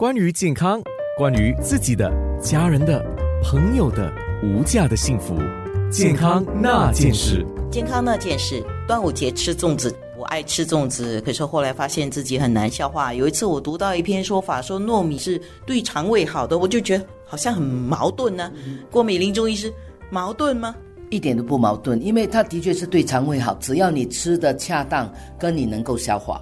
关于健康，关于自己的、家人的、朋友的无价的幸福，健康那件事。健康那件事，端午节吃粽子，我爱吃粽子，可是后来发现自己很难消化。有一次我读到一篇说法，说糯米是对肠胃好的，我就觉得好像很矛盾呢。郭美玲中医师，矛盾吗？一点都不矛盾，因为它的确是对肠胃好，只要你吃的恰当，跟你能够消化。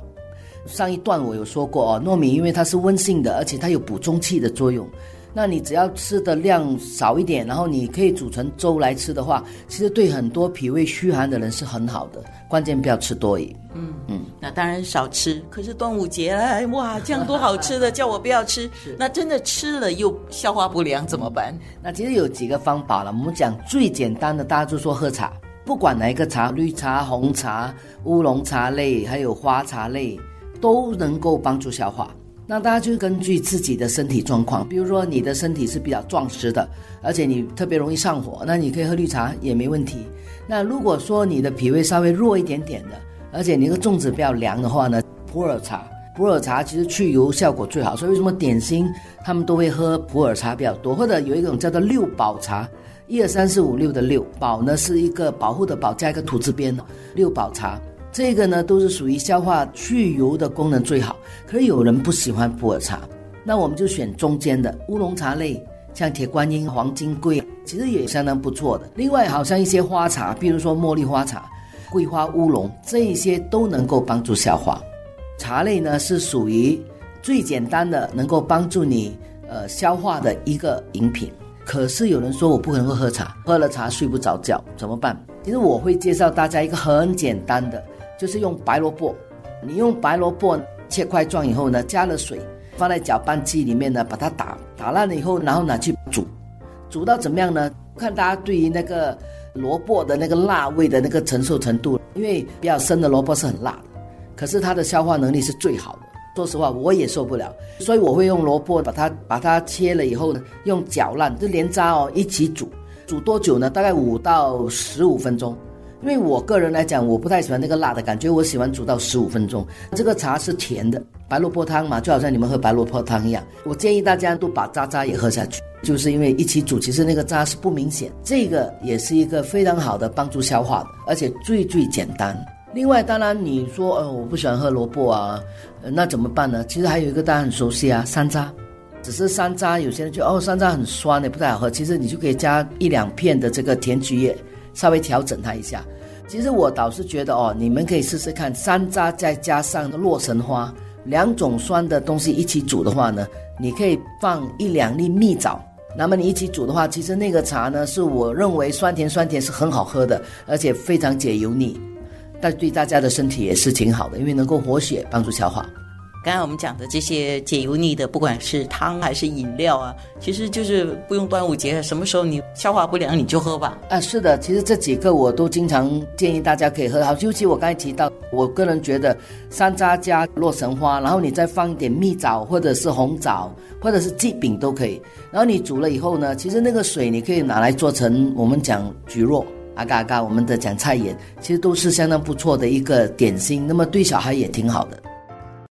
上一段我有说过哦，糯米因为它是温性的，而且它有补中气的作用。那你只要吃的量少一点，然后你可以煮成粥来吃的话，其实对很多脾胃虚寒的人是很好的。关键不要吃多已。嗯嗯，那当然少吃。可是端午节哎，哇，这样多好吃的，叫我不要吃。那真的吃了又消化不良怎么办？那其实有几个方法了。我们讲最简单的，大家就说喝茶，不管哪一个茶，绿茶、红茶、乌龙茶类，还有花茶类，都能够帮助消化。那大家就根据自己的身体状况，比如说你的身体是比较壮实的，而且你特别容易上火，那你可以喝绿茶也没问题。那如果说你的脾胃稍微弱一点点的，而且你那个粽子比较凉的话呢，普洱茶，普洱茶其实去油效果最好，所以为什么点心他们都会喝普洱茶比较多，或者有一种叫做六宝茶，一二三四五六的六宝呢是一个保护的保加一个土字边，六宝茶。这个呢，都是属于消化去油的功能最好。可是有人不喜欢普洱茶，那我们就选中间的乌龙茶类，像铁观音、黄金桂，其实也相当不错的。另外，好像一些花茶，比如说茉莉花茶、桂花乌龙，这一些都能够帮助消化。茶类呢，是属于最简单的，能够帮助你呃消化的一个饮品。可是有人说我不能够喝茶，喝了茶睡不着觉，怎么办？其实我会介绍大家一个很简单的。就是用白萝卜，你用白萝卜切块状以后呢，加了水，放在搅拌机里面呢，把它打打烂了以后，然后拿去煮，煮到怎么样呢？看大家对于那个萝卜的那个辣味的那个承受程度，因为比较生的萝卜是很辣的，可是它的消化能力是最好的。说实话，我也受不了，所以我会用萝卜把它把它切了以后呢，用搅烂，就连渣哦一起煮，煮多久呢？大概五到十五分钟。因为我个人来讲，我不太喜欢那个辣的感觉，我喜欢煮到十五分钟。这个茶是甜的，白萝卜汤嘛，就好像你们喝白萝卜汤一样。我建议大家都把渣渣也喝下去，就是因为一起煮，其实那个渣是不明显。这个也是一个非常好的帮助消化的，而且最最简单。另外，当然你说，呃，我不喜欢喝萝卜啊，那怎么办呢？其实还有一个大家很熟悉啊，山楂。只是山楂，有些人就哦，山楂很酸的，不太好喝。其实你就可以加一两片的这个甜菊叶。稍微调整它一下，其实我倒是觉得哦，你们可以试试看山楂再加上洛神花两种酸的东西一起煮的话呢，你可以放一两粒蜜枣，那么你一起煮的话，其实那个茶呢是我认为酸甜酸甜是很好喝的，而且非常解油腻，但对大家的身体也是挺好的，因为能够活血，帮助消化。刚才我们讲的这些解油腻的，不管是汤还是饮料啊，其实就是不用端午节，什么时候你消化不良你就喝吧。啊，是的，其实这几个我都经常建议大家可以喝。好，尤其我刚才提到，我个人觉得山楂加洛神花，然后你再放一点蜜枣或者是红枣或者是鸡饼都可以。然后你煮了以后呢，其实那个水你可以拿来做成我们讲菊若阿嘎阿嘎，我们的讲菜盐，其实都是相当不错的一个点心。那么对小孩也挺好的。